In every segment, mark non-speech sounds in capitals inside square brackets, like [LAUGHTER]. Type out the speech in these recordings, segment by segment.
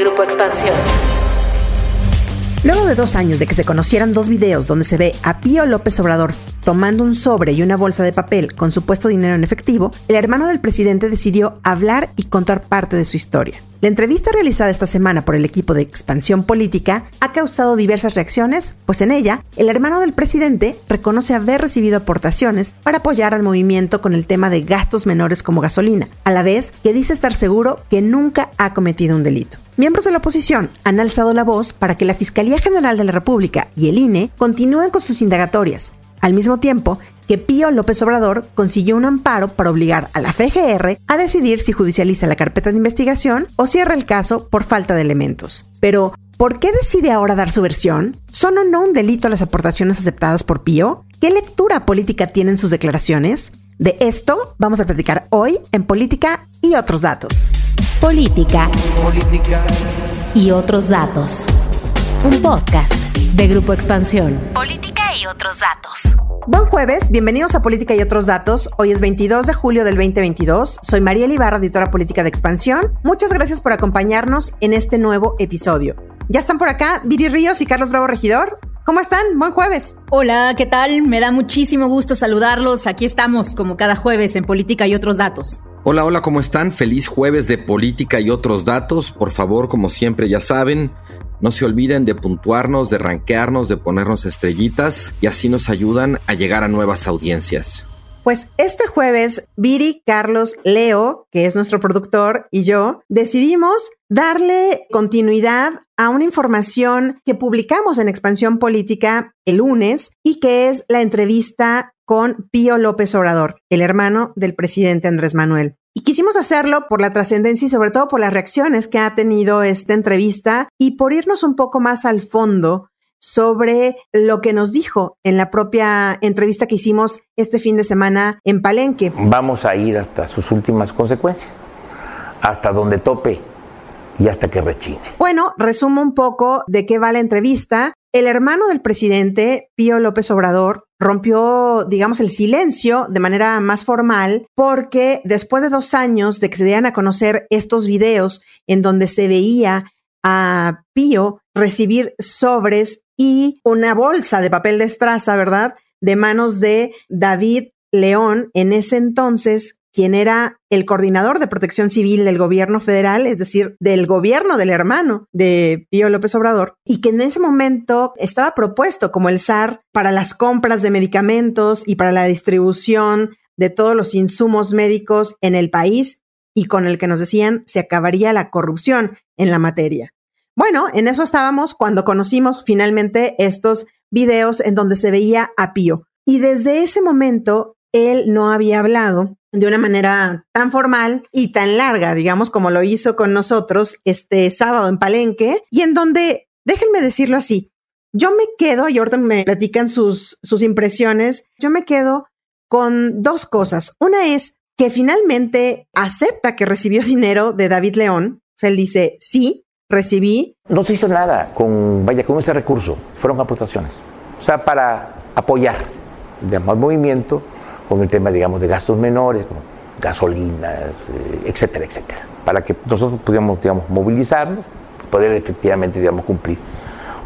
Grupo Expansión. Luego de dos años de que se conocieran dos videos donde se ve a Pío López Obrador tomando un sobre y una bolsa de papel con supuesto dinero en efectivo, el hermano del presidente decidió hablar y contar parte de su historia. La entrevista realizada esta semana por el equipo de expansión política ha causado diversas reacciones, pues en ella el hermano del presidente reconoce haber recibido aportaciones para apoyar al movimiento con el tema de gastos menores como gasolina, a la vez que dice estar seguro que nunca ha cometido un delito. Miembros de la oposición han alzado la voz para que la Fiscalía General de la República y el INE continúen con sus indagatorias, al mismo tiempo que Pío López Obrador consiguió un amparo para obligar a la FGR a decidir si judicializa la carpeta de investigación o cierra el caso por falta de elementos. Pero, ¿por qué decide ahora dar su versión? ¿Son o no un delito las aportaciones aceptadas por Pío? ¿Qué lectura política tienen sus declaraciones? De esto vamos a platicar hoy en Política y otros datos. Política. Política. Y otros datos. Un podcast de Grupo Expansión. Política y otros datos. Buen jueves, bienvenidos a Política y otros datos. Hoy es 22 de julio del 2022. Soy María Ibarra, editora política de Expansión. Muchas gracias por acompañarnos en este nuevo episodio. Ya están por acá Viri Ríos y Carlos Bravo Regidor. ¿Cómo están? Buen jueves. Hola, ¿qué tal? Me da muchísimo gusto saludarlos. Aquí estamos, como cada jueves, en Política y otros datos. Hola, hola, ¿cómo están? Feliz jueves de política y otros datos. Por favor, como siempre ya saben, no se olviden de puntuarnos, de ranquearnos, de ponernos estrellitas y así nos ayudan a llegar a nuevas audiencias. Pues este jueves, Viri, Carlos, Leo, que es nuestro productor, y yo decidimos darle continuidad a una información que publicamos en Expansión Política el lunes y que es la entrevista con Pío López Obrador, el hermano del presidente Andrés Manuel. Y quisimos hacerlo por la trascendencia y sobre todo por las reacciones que ha tenido esta entrevista y por irnos un poco más al fondo sobre lo que nos dijo en la propia entrevista que hicimos este fin de semana en Palenque. Vamos a ir hasta sus últimas consecuencias, hasta donde tope y hasta que rechine. Bueno, resumo un poco de qué va la entrevista. El hermano del presidente, Pío López Obrador, rompió, digamos, el silencio de manera más formal porque después de dos años de que se dieran a conocer estos videos en donde se veía a Pío recibir sobres y una bolsa de papel de estraza, ¿verdad? De manos de David León, en ese entonces quien era el coordinador de protección civil del gobierno federal, es decir, del gobierno del hermano de Pío López Obrador, y que en ese momento estaba propuesto como el SAR para las compras de medicamentos y para la distribución de todos los insumos médicos en el país y con el que nos decían se acabaría la corrupción en la materia. Bueno, en eso estábamos cuando conocimos finalmente estos videos en donde se veía a Pío. Y desde ese momento él no había hablado de una manera tan formal y tan larga, digamos, como lo hizo con nosotros este sábado en Palenque, y en donde, déjenme decirlo así, yo me quedo, y ahorita me platican sus, sus impresiones, yo me quedo con dos cosas. Una es que finalmente acepta que recibió [LAUGHS] dinero de David León, o sea, él dice, sí, recibí. No se hizo nada con, vaya, con este recurso, fueron aportaciones, o sea, para apoyar, digamos, al movimiento con el tema, digamos, de gastos menores, como gasolinas, eh, etcétera, etcétera, para que nosotros pudiéramos, digamos, movilizarnos, poder efectivamente, digamos, cumplir,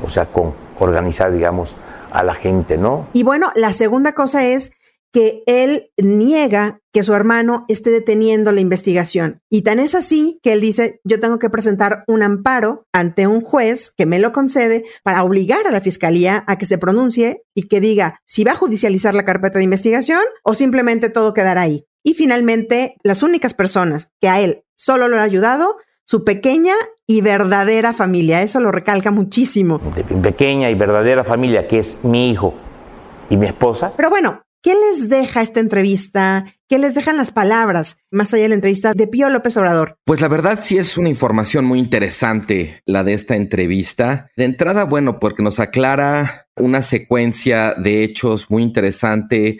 o sea, con organizar, digamos, a la gente, ¿no? Y bueno, la segunda cosa es que él niega que su hermano esté deteniendo la investigación. Y tan es así que él dice, yo tengo que presentar un amparo ante un juez que me lo concede para obligar a la fiscalía a que se pronuncie y que diga si va a judicializar la carpeta de investigación o simplemente todo quedará ahí. Y finalmente, las únicas personas que a él solo lo han ayudado, su pequeña y verdadera familia. Eso lo recalca muchísimo. De pequeña y verdadera familia, que es mi hijo y mi esposa. Pero bueno, ¿Qué les deja esta entrevista? ¿Qué les dejan las palabras más allá de la entrevista de Pío López Obrador? Pues la verdad sí es una información muy interesante la de esta entrevista. De entrada, bueno, porque nos aclara una secuencia de hechos muy interesante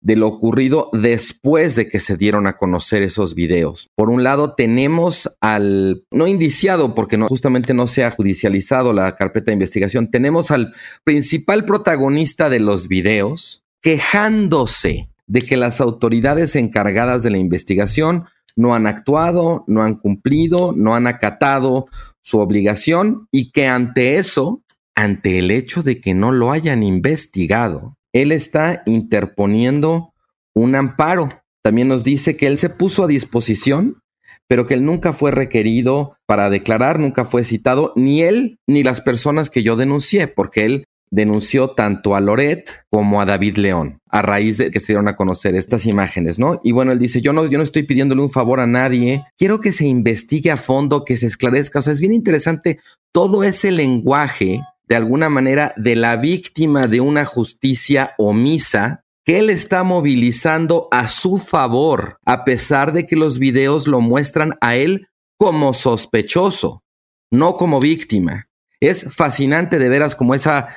de lo ocurrido después de que se dieron a conocer esos videos. Por un lado, tenemos al, no indiciado, porque justamente no se ha judicializado la carpeta de investigación, tenemos al principal protagonista de los videos, quejándose de que las autoridades encargadas de la investigación no han actuado, no han cumplido, no han acatado su obligación y que ante eso, ante el hecho de que no lo hayan investigado, él está interponiendo un amparo. También nos dice que él se puso a disposición, pero que él nunca fue requerido para declarar, nunca fue citado, ni él ni las personas que yo denuncié, porque él denunció tanto a Loret como a David León a raíz de que se dieron a conocer estas imágenes, ¿no? Y bueno, él dice, yo no, yo no estoy pidiéndole un favor a nadie, quiero que se investigue a fondo, que se esclarezca, o sea, es bien interesante todo ese lenguaje, de alguna manera, de la víctima de una justicia omisa que él está movilizando a su favor, a pesar de que los videos lo muestran a él como sospechoso, no como víctima. Es fascinante de veras como esa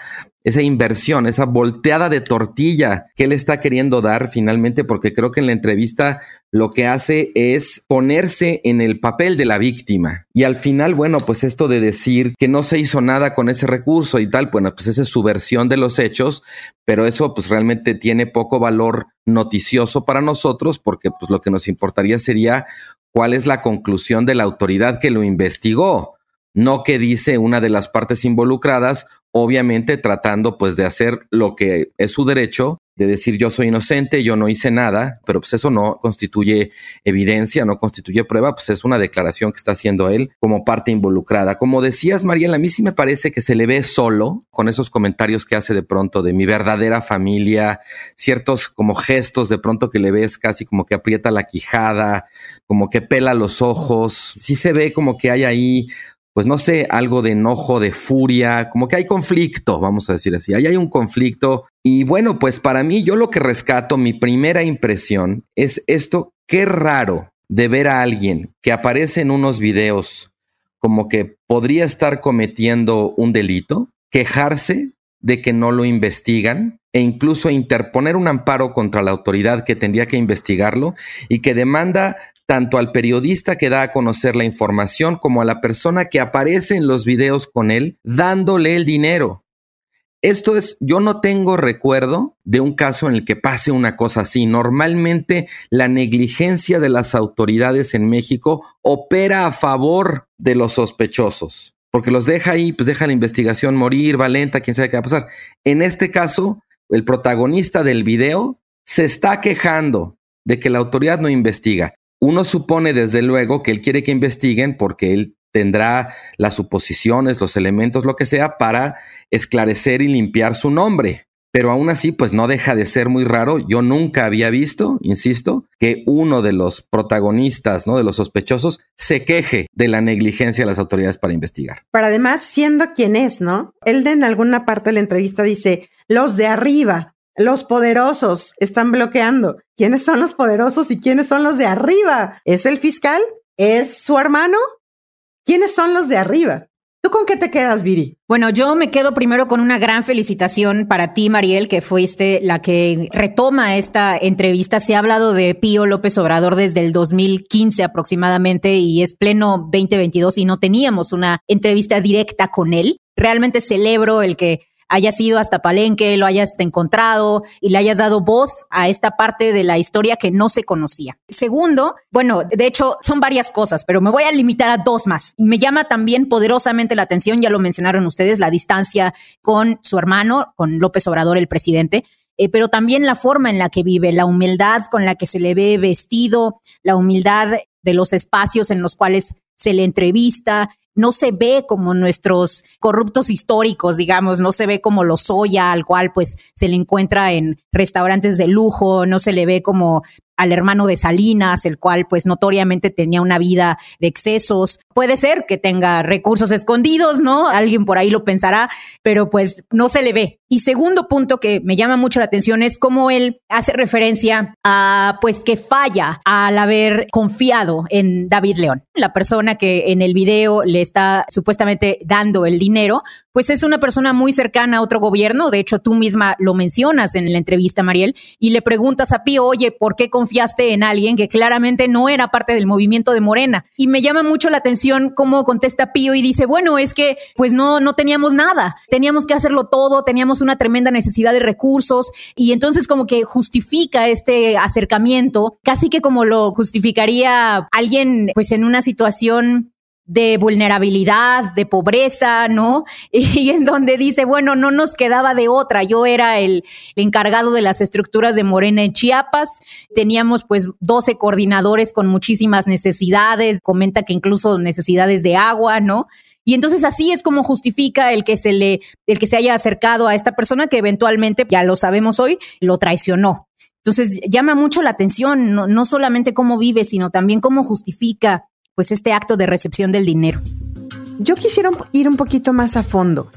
esa inversión, esa volteada de tortilla que él está queriendo dar finalmente, porque creo que en la entrevista lo que hace es ponerse en el papel de la víctima. Y al final, bueno, pues esto de decir que no se hizo nada con ese recurso y tal, bueno, pues esa es su versión de los hechos, pero eso pues realmente tiene poco valor noticioso para nosotros, porque pues lo que nos importaría sería cuál es la conclusión de la autoridad que lo investigó no que dice una de las partes involucradas obviamente tratando pues de hacer lo que es su derecho, de decir yo soy inocente, yo no hice nada, pero pues eso no constituye evidencia, no constituye prueba, pues es una declaración que está haciendo él como parte involucrada. Como decías, Mariela, a mí sí me parece que se le ve solo con esos comentarios que hace de pronto de mi verdadera familia, ciertos como gestos de pronto que le ves casi como que aprieta la quijada, como que pela los ojos, sí se ve como que hay ahí pues no sé, algo de enojo, de furia, como que hay conflicto, vamos a decir así, ahí hay un conflicto. Y bueno, pues para mí yo lo que rescato, mi primera impresión es esto, qué raro de ver a alguien que aparece en unos videos como que podría estar cometiendo un delito, quejarse de que no lo investigan e incluso interponer un amparo contra la autoridad que tendría que investigarlo y que demanda tanto al periodista que da a conocer la información como a la persona que aparece en los videos con él dándole el dinero. Esto es, yo no tengo recuerdo de un caso en el que pase una cosa así. Normalmente la negligencia de las autoridades en México opera a favor de los sospechosos, porque los deja ahí, pues deja la investigación morir, va lenta, quién sabe qué va a pasar. En este caso, el protagonista del video se está quejando de que la autoridad no investiga. Uno supone desde luego que él quiere que investiguen porque él tendrá las suposiciones, los elementos, lo que sea, para esclarecer y limpiar su nombre. Pero aún así, pues no deja de ser muy raro. Yo nunca había visto, insisto, que uno de los protagonistas, ¿no? De los sospechosos, se queje de la negligencia de las autoridades para investigar. Pero además, siendo quien es, ¿no? Él en alguna parte de la entrevista dice, los de arriba, los poderosos están bloqueando. ¿Quiénes son los poderosos y quiénes son los de arriba? ¿Es el fiscal? ¿Es su hermano? ¿Quiénes son los de arriba? ¿Tú con qué te quedas, Viri? Bueno, yo me quedo primero con una gran felicitación para ti, Mariel, que fuiste la que retoma esta entrevista. Se ha hablado de Pío López Obrador desde el 2015 aproximadamente y es pleno 2022 y no teníamos una entrevista directa con él. Realmente celebro el que hayas ido hasta Palenque, lo hayas encontrado y le hayas dado voz a esta parte de la historia que no se conocía. Segundo, bueno, de hecho son varias cosas, pero me voy a limitar a dos más. Me llama también poderosamente la atención, ya lo mencionaron ustedes, la distancia con su hermano, con López Obrador, el presidente. Eh, pero también la forma en la que vive, la humildad con la que se le ve vestido, la humildad de los espacios en los cuales se le entrevista, no se ve como nuestros corruptos históricos, digamos, no se ve como los soya, al cual pues se le encuentra en restaurantes de lujo, no se le ve como al hermano de Salinas, el cual pues notoriamente tenía una vida de excesos. Puede ser que tenga recursos escondidos, ¿no? Alguien por ahí lo pensará, pero pues no se le ve. Y segundo punto que me llama mucho la atención es cómo él hace referencia a pues que falla al haber confiado en David León, la persona que en el video le está supuestamente dando el dinero, pues es una persona muy cercana a otro gobierno. De hecho, tú misma lo mencionas en la entrevista, Mariel, y le preguntas a Pío, oye, ¿por qué en alguien que claramente no era parte del movimiento de Morena. Y me llama mucho la atención cómo contesta Pío y dice, bueno, es que pues no, no teníamos nada, teníamos que hacerlo todo, teníamos una tremenda necesidad de recursos y entonces como que justifica este acercamiento, casi que como lo justificaría alguien pues en una situación de vulnerabilidad, de pobreza, ¿no? [LAUGHS] Y en donde dice, bueno, no nos quedaba de otra. Yo era el, encargado de las estructuras de Morena en Chiapas. Teníamos pues 12 coordinadores con muchísimas necesidades. Comenta que incluso necesidades de agua, ¿no? Y entonces así es como justifica el que se le, el que se haya acercado a esta persona que eventualmente, ya lo sabemos hoy, lo traicionó. Entonces llama mucho la atención, no, no solamente cómo vive, sino también cómo justifica pues este acto de recepción del dinero. Yo quisiera ir un poquito más a fondo.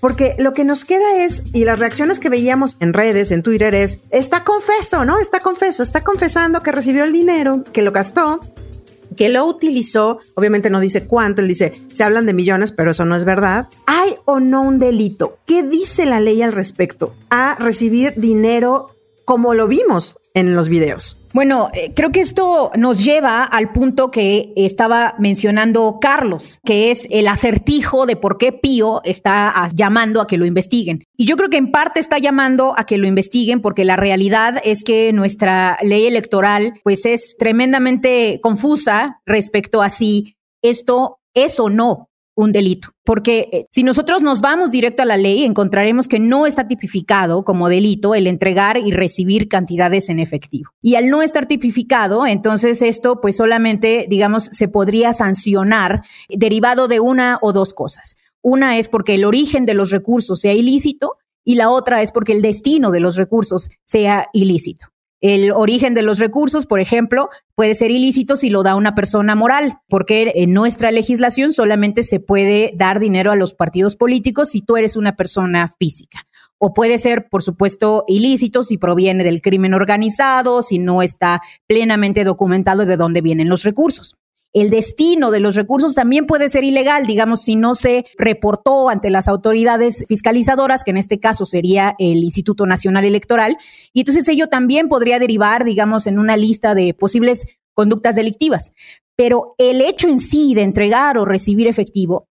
Porque lo que nos queda es, y las reacciones que veíamos en redes, en Twitter, es, está confeso, ¿no? Está confeso, está confesando que recibió el dinero, que lo gastó, que lo utilizó, obviamente no dice cuánto, él dice, se hablan de millones, pero eso no es verdad. ¿Hay o no un delito? ¿Qué dice la ley al respecto a recibir dinero como lo vimos en los videos? Bueno, eh, creo que esto nos lleva al punto que estaba mencionando Carlos, que es el acertijo de por qué Pío está llamando a que lo investiguen. Y yo creo que en parte está llamando a que lo investiguen porque la realidad es que nuestra ley electoral pues es tremendamente confusa respecto a si esto es o no un delito. Porque eh, si nosotros nos vamos directo a la ley, encontraremos que no está tipificado como delito el entregar y recibir cantidades en efectivo. Y al no estar tipificado, entonces esto pues solamente, digamos, se podría sancionar derivado de una o dos cosas. Una es porque el origen de los recursos sea ilícito y la otra es porque el destino de los recursos sea ilícito. El origen de los recursos, por ejemplo, puede ser ilícito si lo da una persona moral, porque en nuestra legislación solamente se puede dar dinero a los partidos políticos si tú eres una persona física. O puede ser, por supuesto, ilícito si proviene del crimen organizado, si no está plenamente documentado de dónde vienen los recursos el destino de los recursos también puede ser ilegal, digamos, si no se reportó ante las autoridades fiscalizadoras, que en este caso sería el Instituto Nacional Electoral, y entonces ello también podría derivar, digamos, en una lista de posibles conductas delictivas. Pero el hecho en sí de entregar o recibir efectivo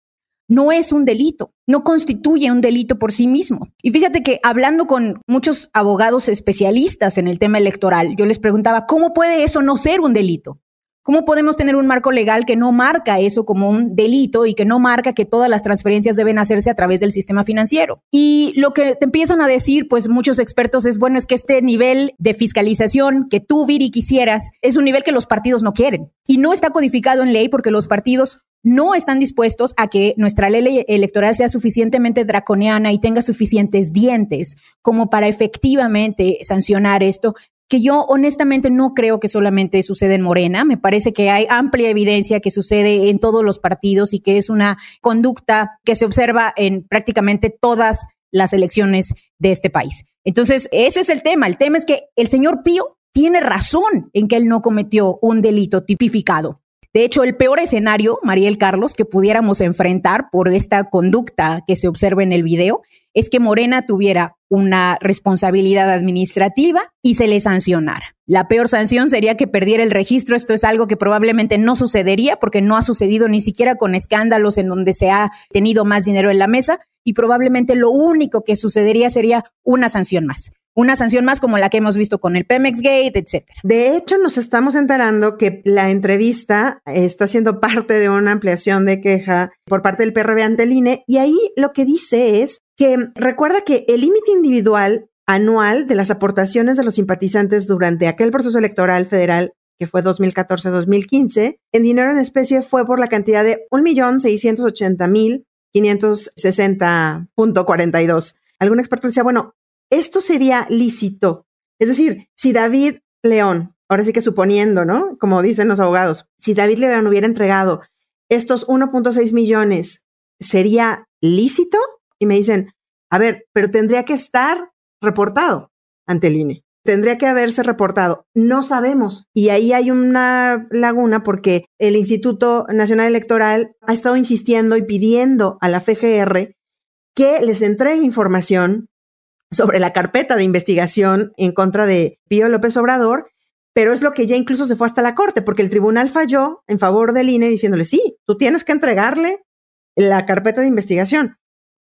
no es un delito, no constituye un delito por sí mismo. Y fíjate que hablando con muchos abogados especialistas en el tema electoral, yo les preguntaba, ¿cómo puede eso no ser un delito? ¿Cómo podemos tener un marco legal que no marca eso como un delito y que no marca que todas las transferencias deben hacerse a través del sistema financiero? Y lo que te empiezan a decir, pues muchos expertos, es bueno, es que este nivel de fiscalización que tú, Viri, quisieras, es un nivel que los partidos no quieren. Y no está codificado en ley porque los partidos no están dispuestos a que nuestra ley electoral sea suficientemente draconiana y tenga suficientes dientes como para efectivamente sancionar esto que yo honestamente no creo que solamente sucede en Morena, me parece que hay amplia evidencia que sucede en todos los partidos y que es una conducta que se observa en prácticamente todas las elecciones de este país. Entonces, ese es el tema. El tema es que el señor Pío tiene razón en que él no cometió un delito tipificado. De hecho, el peor escenario, Mariel Carlos, que pudiéramos enfrentar por esta conducta que se observa en el video, es que Morena tuviera una responsabilidad administrativa y se le sancionara. La peor sanción sería que perdiera el registro. Esto es algo que probablemente no sucedería porque no ha sucedido ni siquiera con escándalos en donde se ha tenido más dinero en la mesa y probablemente lo único que sucedería sería una sanción más una sanción más como la que hemos visto con el Pemex Gate, etcétera. De hecho, nos estamos enterando que la entrevista está siendo parte de una ampliación de queja por parte del PRB ante el INE y ahí lo que dice es que recuerda que el límite individual anual de las aportaciones de los simpatizantes durante aquel proceso electoral federal que fue 2014-2015, en dinero en especie fue por la cantidad de 1.680.560.42. Algún experto decía, bueno, esto sería lícito. Es decir, si David León, ahora sí que suponiendo, ¿no? Como dicen los abogados, si David León hubiera entregado estos 1.6 millones, ¿sería lícito? Y me dicen, a ver, pero tendría que estar reportado ante el INE. Tendría que haberse reportado. No sabemos. Y ahí hay una laguna porque el Instituto Nacional Electoral ha estado insistiendo y pidiendo a la FGR que les entregue información sobre la carpeta de investigación en contra de Pío López Obrador, pero es lo que ya incluso se fue hasta la corte, porque el tribunal falló en favor del INE diciéndole, sí, tú tienes que entregarle la carpeta de investigación.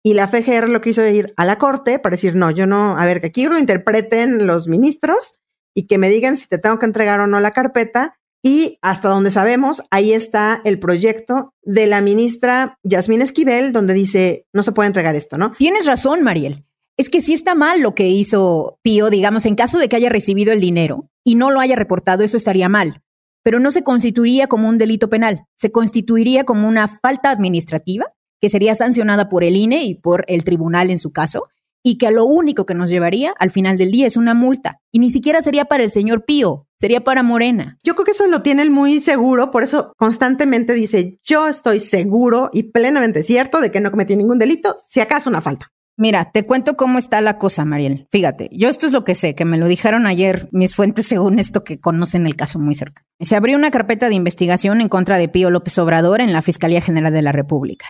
Y la FGR lo quiso ir a la corte para decir, no, yo no, a ver, que aquí lo interpreten los ministros y que me digan si te tengo que entregar o no la carpeta. Y hasta donde sabemos, ahí está el proyecto de la ministra Yasmín Esquivel, donde dice, no se puede entregar esto, ¿no? Tienes razón, Mariel. Es que sí está mal lo que hizo Pío, digamos, en caso de que haya recibido el dinero y no lo haya reportado, eso estaría mal. Pero no se constituiría como un delito penal, se constituiría como una falta administrativa que sería sancionada por el INE y por el tribunal en su caso, y que a lo único que nos llevaría al final del día es una multa. Y ni siquiera sería para el señor Pío, sería para Morena. Yo creo que eso lo tiene él muy seguro, por eso constantemente dice, yo estoy seguro y plenamente cierto de que no cometí ningún delito, si acaso una falta. Mira, te cuento cómo está la cosa, Mariel. Fíjate, yo esto es lo que sé, que me lo dijeron ayer mis [LAUGHS] fuentes según esto que conocen el caso muy cerca. Se abrió una carpeta de investigación en contra de Pío López Obrador en la Fiscalía General de la República.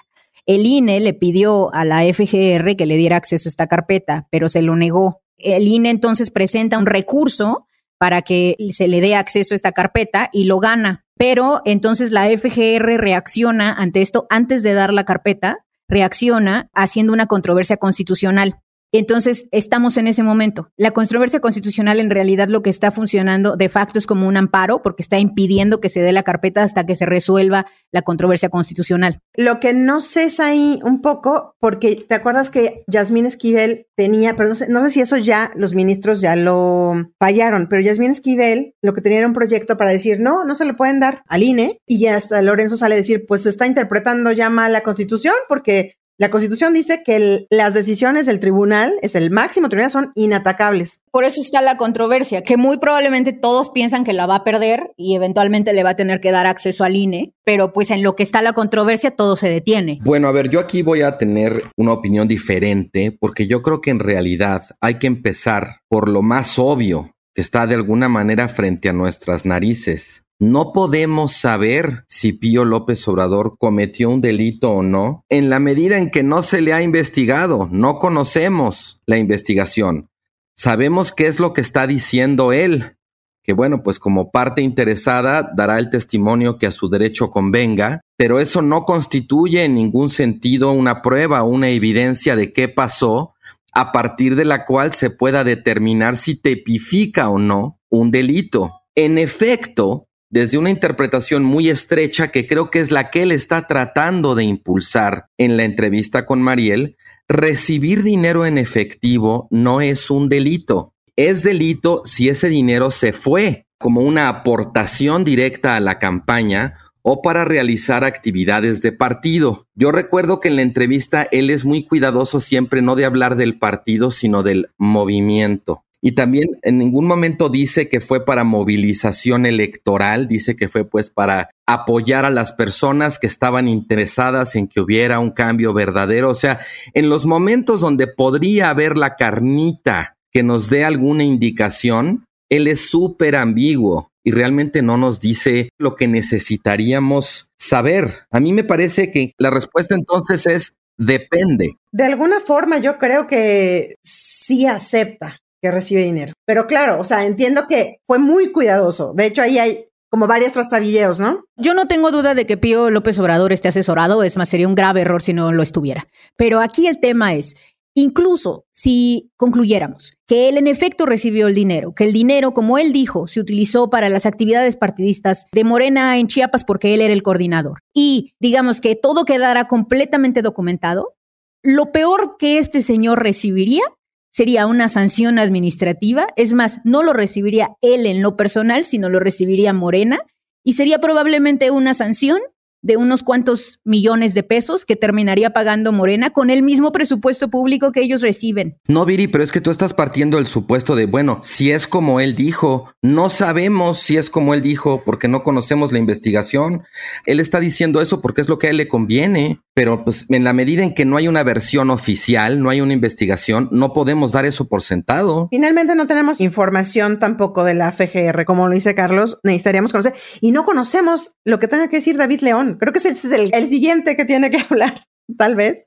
El INE le pidió a la FGR que le diera acceso a esta carpeta, pero se lo negó. El INE entonces presenta un recurso para que se le dé acceso a esta carpeta y lo gana. Pero entonces la FGR reacciona ante esto antes de dar la carpeta, reacciona haciendo una controversia constitucional. Entonces, estamos en ese momento. La controversia constitucional en realidad lo que está funcionando de facto es como un amparo porque está impidiendo que se dé la carpeta hasta que se resuelva la controversia constitucional. Lo que no sé es ahí un poco, porque te acuerdas que Yasmín Esquivel tenía, pero no sé, no sé si eso ya los ministros ya lo fallaron, pero Yasmín Esquivel lo que tenía era un proyecto para decir, no, no se le pueden dar al INE y hasta Lorenzo sale a decir, pues está interpretando ya mal la constitución porque la Constitución dice que las decisiones del tribunal, es el máximo tribunal, son inatacables. Por eso está la controversia, que muy probablemente todos piensan que la va a perder y eventualmente le va a tener que dar acceso al INE, pero pues en lo que está la controversia todo se detiene. Bueno, a ver, yo aquí voy a tener una opinión diferente porque yo creo que en realidad hay que empezar por lo más obvio que está de alguna manera frente a nuestras narices. No podemos saber si Pío López Obrador cometió un delito o no en la medida en que no se le ha investigado. No conocemos la investigación. Sabemos qué es lo que está diciendo él, que bueno, pues como parte interesada dará el testimonio que a su derecho convenga, pero eso no constituye en ningún sentido una prueba una evidencia de qué pasó a partir de la cual se pueda determinar si tipifica o no un delito. En efecto, desde una interpretación muy estrecha que creo que es la que él está tratando de impulsar en la entrevista con Mariel, recibir dinero en efectivo no es un delito. Es delito si ese dinero se fue como una aportación directa a la campaña o para realizar actividades de partido. Yo recuerdo que en la entrevista él es muy cuidadoso siempre no de hablar del partido, sino del movimiento. Y también en ningún momento dice que fue para movilización electoral, dice que fue pues para apoyar a las personas que estaban interesadas en que hubiera un cambio verdadero. O sea, en los momentos donde podría haber la carnita que nos dé alguna indicación, él es súper ambiguo y realmente no nos dice lo que necesitaríamos saber. A mí me parece que la respuesta entonces es depende. De alguna forma yo creo que sí acepta que recibe dinero. Pero claro, o sea, entiendo que fue muy cuidadoso. De hecho, ahí hay como varias trastabilleos, ¿no? Yo no tengo duda de que Pío López Obrador esté asesorado, es más, sería un grave error si no lo estuviera. Pero aquí el tema es, incluso si concluyéramos que él en efecto recibió el dinero, que el dinero, como él dijo, se utilizó para las actividades partidistas de Morena en Chiapas porque él era el coordinador, y digamos que todo quedara completamente documentado, lo peor que este señor recibiría sería una sanción administrativa. Es más, no lo recibiría él en lo personal, sino lo recibiría Morena y sería probablemente una sanción de unos cuantos millones de pesos que terminaría pagando Morena con el mismo presupuesto público que ellos reciben. No, Viri, pero es que tú estás partiendo del supuesto de, bueno, si es como él dijo, no sabemos si es como él dijo porque no conocemos la investigación. Él está diciendo eso porque es lo que a él le conviene, pero pues en la medida en que no hay una versión oficial, no hay una investigación, no podemos dar eso por sentado. Finalmente no tenemos información tampoco de la FGR, como lo dice Carlos, necesitaríamos conocer y no conocemos lo que tenga que decir David León Creo que es el siguiente que tiene que [LAUGHS] hablar, tal vez,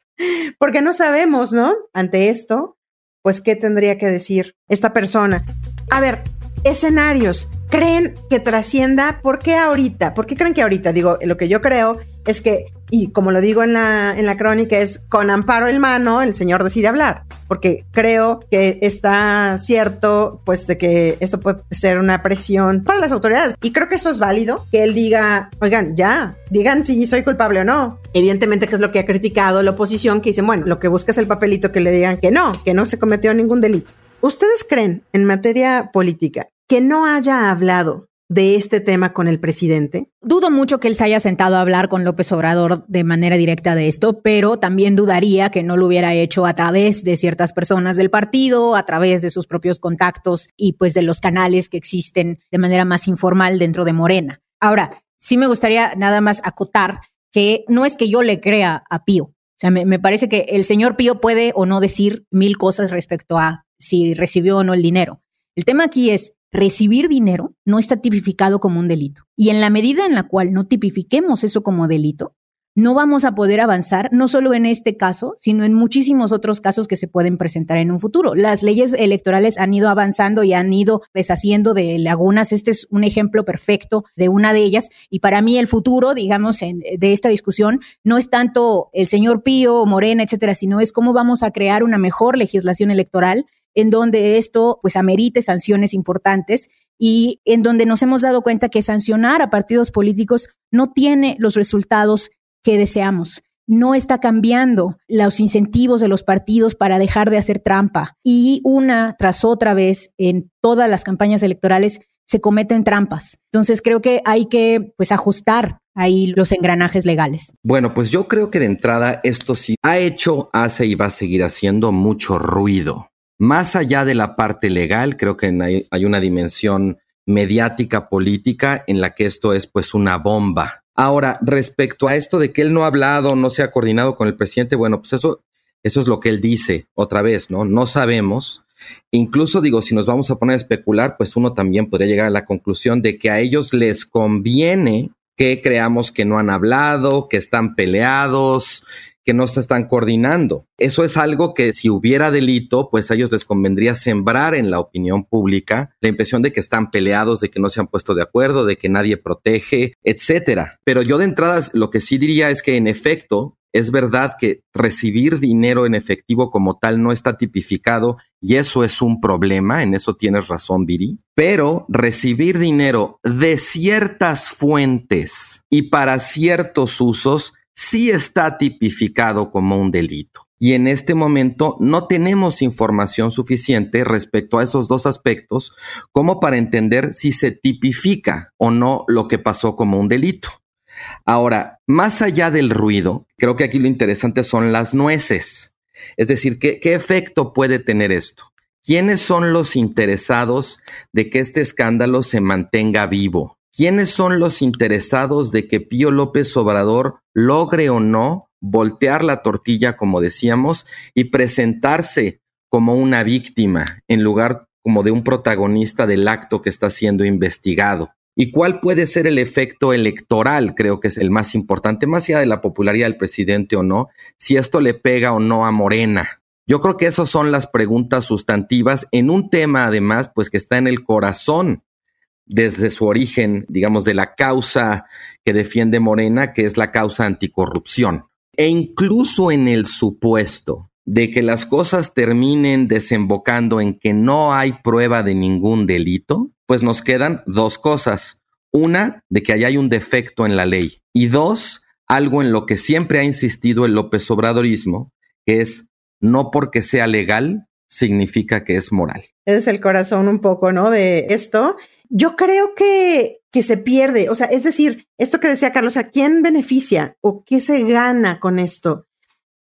porque no sabemos, ¿no? Ante esto, pues, ¿qué tendría que decir esta persona? A ver, escenarios. creen que trascienda? ¿Por qué ahorita? ¿Por qué creen que ahorita? Digo, lo que yo creo es que, y como lo digo en la, en la crónica, es con amparo en mano, el señor decide hablar, porque creo que está cierto, pues, de que esto puede ser una presión para las autoridades. Y creo que eso es válido, que él diga, oigan, ya, digan si soy culpable o no. Evidentemente que es lo que ha criticado la oposición, que dicen, bueno, lo que busca es el papelito que le digan que no, que no se cometió ningún delito. ¿Ustedes creen en materia política que no haya hablado de este tema con el presidente? Dudo mucho que él se haya sentado a hablar con López Obrador de manera directa de esto, pero también dudaría que no lo hubiera hecho a través de ciertas personas del partido, a través de sus propios contactos y pues de los canales que existen de manera más informal dentro de Morena. Ahora, sí me gustaría nada más acotar que no es que yo le crea a Pío. O sea, me, me parece que el señor Pío puede o no decir mil cosas respecto a si recibió o no el dinero. El tema aquí es, recibir dinero no está tipificado como un delito. Y en la medida en la cual no tipifiquemos eso como delito, no vamos a poder avanzar, no solo en este caso, sino en muchísimos otros casos que se pueden presentar en un futuro. Las leyes electorales han ido avanzando y han ido deshaciendo de lagunas. Este es un ejemplo perfecto de una de ellas. Y para mí el futuro, digamos, de esta discusión no es tanto el señor Pío, Morena, etcétera, sino es cómo vamos a crear una mejor legislación electoral en donde esto pues amerite sanciones importantes y en donde nos hemos dado cuenta que sancionar a partidos políticos no tiene los resultados que deseamos. No está cambiando los incentivos de los partidos para dejar de hacer trampa. Y una tras otra vez en todas las campañas electorales se cometen trampas. Entonces creo que hay que pues ajustar ahí los engranajes legales. Bueno, pues yo creo que de entrada esto sí ha hecho, hace y va a seguir haciendo mucho ruido. Más allá de la parte legal, creo que hay, una dimensión mediática política en la que esto es pues una bomba. Ahora, respecto a esto de que él no ha hablado, no se ha coordinado con el presidente, bueno, pues eso, eso es lo que él dice otra vez, ¿no? No sabemos. Incluso digo, si nos vamos a poner a especular, pues uno también podría llegar a la conclusión de que a ellos les conviene que creamos que no han hablado, que están peleados, que no se están coordinando. Eso es algo que si hubiera delito, pues a ellos les convendría sembrar en la opinión pública la impresión de que están peleados, de que no se han puesto de acuerdo, de que nadie protege, etcétera. Pero yo de entrada lo que sí diría es que en efecto es verdad que recibir dinero en efectivo como tal no está tipificado y eso es un problema, en eso tienes razón, Viri. Pero recibir dinero de ciertas fuentes y para ciertos usos sí está tipificado como un delito. Y en este momento no tenemos información suficiente respecto a esos dos aspectos como para entender si se tipifica o no lo que pasó como un delito. Ahora, más allá del ruido, creo que aquí lo interesante son las nueces. Es decir, ¿qué, qué efecto puede tener esto? ¿Quiénes son los interesados de que este escándalo se mantenga vivo? ¿Quiénes son los interesados de que Pío López Obrador logre o no voltear la tortilla, como decíamos, y presentarse como una víctima en lugar como de un protagonista del acto que está siendo investigado? ¿Y cuál puede ser el efecto electoral? Creo que es el más importante, más allá de la popularidad del presidente o no, si esto le pega o no a Morena. Yo creo que esas son las preguntas sustantivas en un tema, además, pues que está en el corazón desde su origen, digamos, de la causa que defiende Morena, que es la causa anticorrupción. E incluso en el supuesto de que las cosas terminen desembocando en que no hay prueba de ningún delito, pues nos quedan dos cosas. Una, de que allá hay un defecto en la ley. Y dos, algo en lo que siempre ha insistido el López Obradorismo, que es no porque sea legal significa que es moral. Es el corazón un poco, ¿no? De esto yo creo que, que se pierde. O sea, es decir, esto que decía Carlos, ¿a quién beneficia o qué se gana con esto?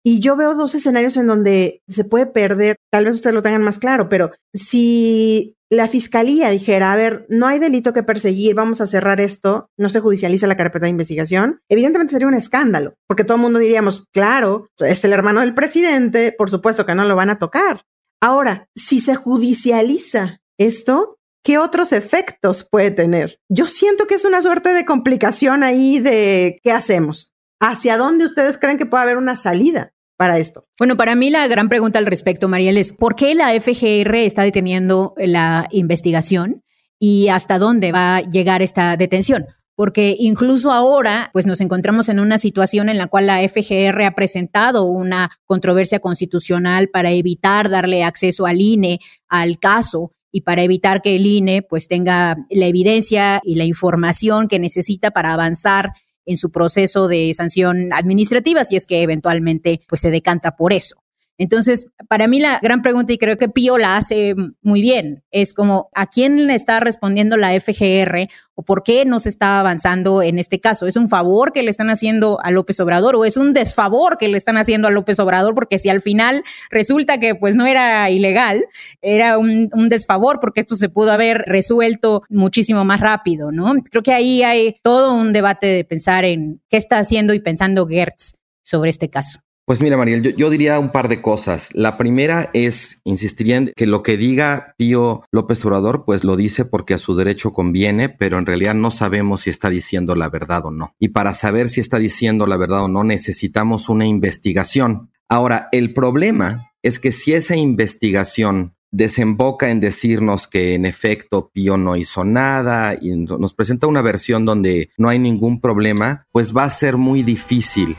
Y yo veo dos escenarios en donde se puede perder, tal vez ustedes lo tengan más claro, pero si la fiscalía dijera, a ver, no hay delito que perseguir, vamos a cerrar esto, no se judicializa la carpeta de investigación, evidentemente sería un escándalo, porque todo el mundo diríamos, claro, es el hermano del presidente, por supuesto que no lo van a tocar. Ahora, si se judicializa esto, ¿qué otros efectos puede tener? Yo siento que es una suerte de complicación ahí de qué hacemos. ¿Hacia dónde ustedes creen que puede haber una salida? Para esto. Bueno, para mí la gran pregunta al respecto, Mariel, es ¿por qué la FGR está deteniendo la investigación? y hasta dónde va a llegar esta detención porque incluso ahora pues nos encontramos en una situación en la cual la FGR ha presentado una controversia constitucional para evitar darle acceso al INE al caso y para evitar que el INE pues tenga la evidencia y la información que necesita para avanzar en su proceso de sanción administrativa si es que eventualmente pues se decanta por eso. Entonces, para mí la gran pregunta, y creo que Pío la hace muy bien, es como a quién le está respondiendo la FGR o por qué no se está avanzando en este caso. ¿Es un favor que le están haciendo a López Obrador o es un desfavor que le están haciendo a López Obrador? Porque si al final resulta que pues no era ilegal, era un, un desfavor porque esto se pudo haber resuelto muchísimo más rápido, ¿no? Creo que ahí hay todo un debate de pensar en qué está haciendo y pensando Gertz sobre este caso. Pues mira, Mariel, yo, diría un par de cosas. La primera es, insistiría en que lo que diga Pío López Obrador, pues lo dice porque a su derecho conviene, pero en realidad no sabemos si está diciendo la verdad o no. Y para saber si está diciendo la verdad o no, necesitamos una investigación. Ahora, el problema es que si esa investigación desemboca en decirnos que en efecto Pío no hizo nada y nos presenta una versión donde no hay ningún problema, pues va a ser muy difícil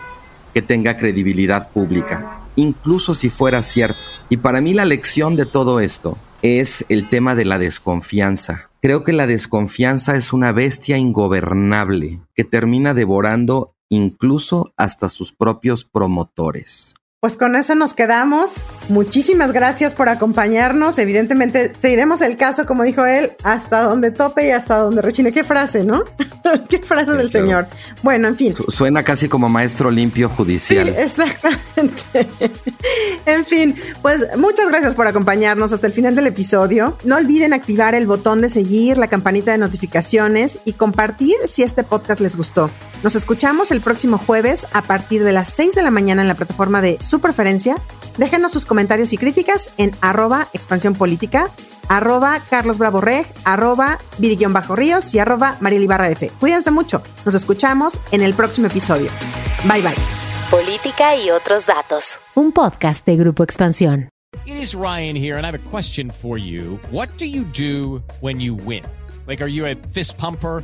que tenga credibilidad pública, incluso si fuera cierto. Y para mí la lección de todo esto es el tema de la desconfianza. Creo que la desconfianza es una bestia ingobernable que termina devorando incluso hasta sus propios promotores. Pues con eso nos quedamos. Muchísimas gracias por acompañarnos. Evidentemente seguiremos el caso, como dijo él, hasta donde tope y hasta donde rechine. Qué frase, ¿no? [LAUGHS] Qué frase del señor. Bueno, en fin. suena casi como maestro limpio judicial. Sí, exactamente. [LAUGHS] en fin, pues muchas gracias por acompañarnos hasta el final del episodio. No olviden activar el botón de seguir, la campanita de notificaciones y compartir si este podcast les gustó. Nos escuchamos el próximo jueves a partir de las 6 de la mañana en la plataforma de su preferencia, déjenos sus comentarios y críticas en arroba expansión política, arroba Carlos Bravo Reg, arroba Bajo Ríos y arroba Mariel Ibarra F. Cuídense mucho. Nos escuchamos en el próximo episodio. Bye bye. Política y otros datos. Un podcast de Grupo Expansión. It is Ryan here and I have a question for you. What do you do when you win? Like, are you a fist pumper?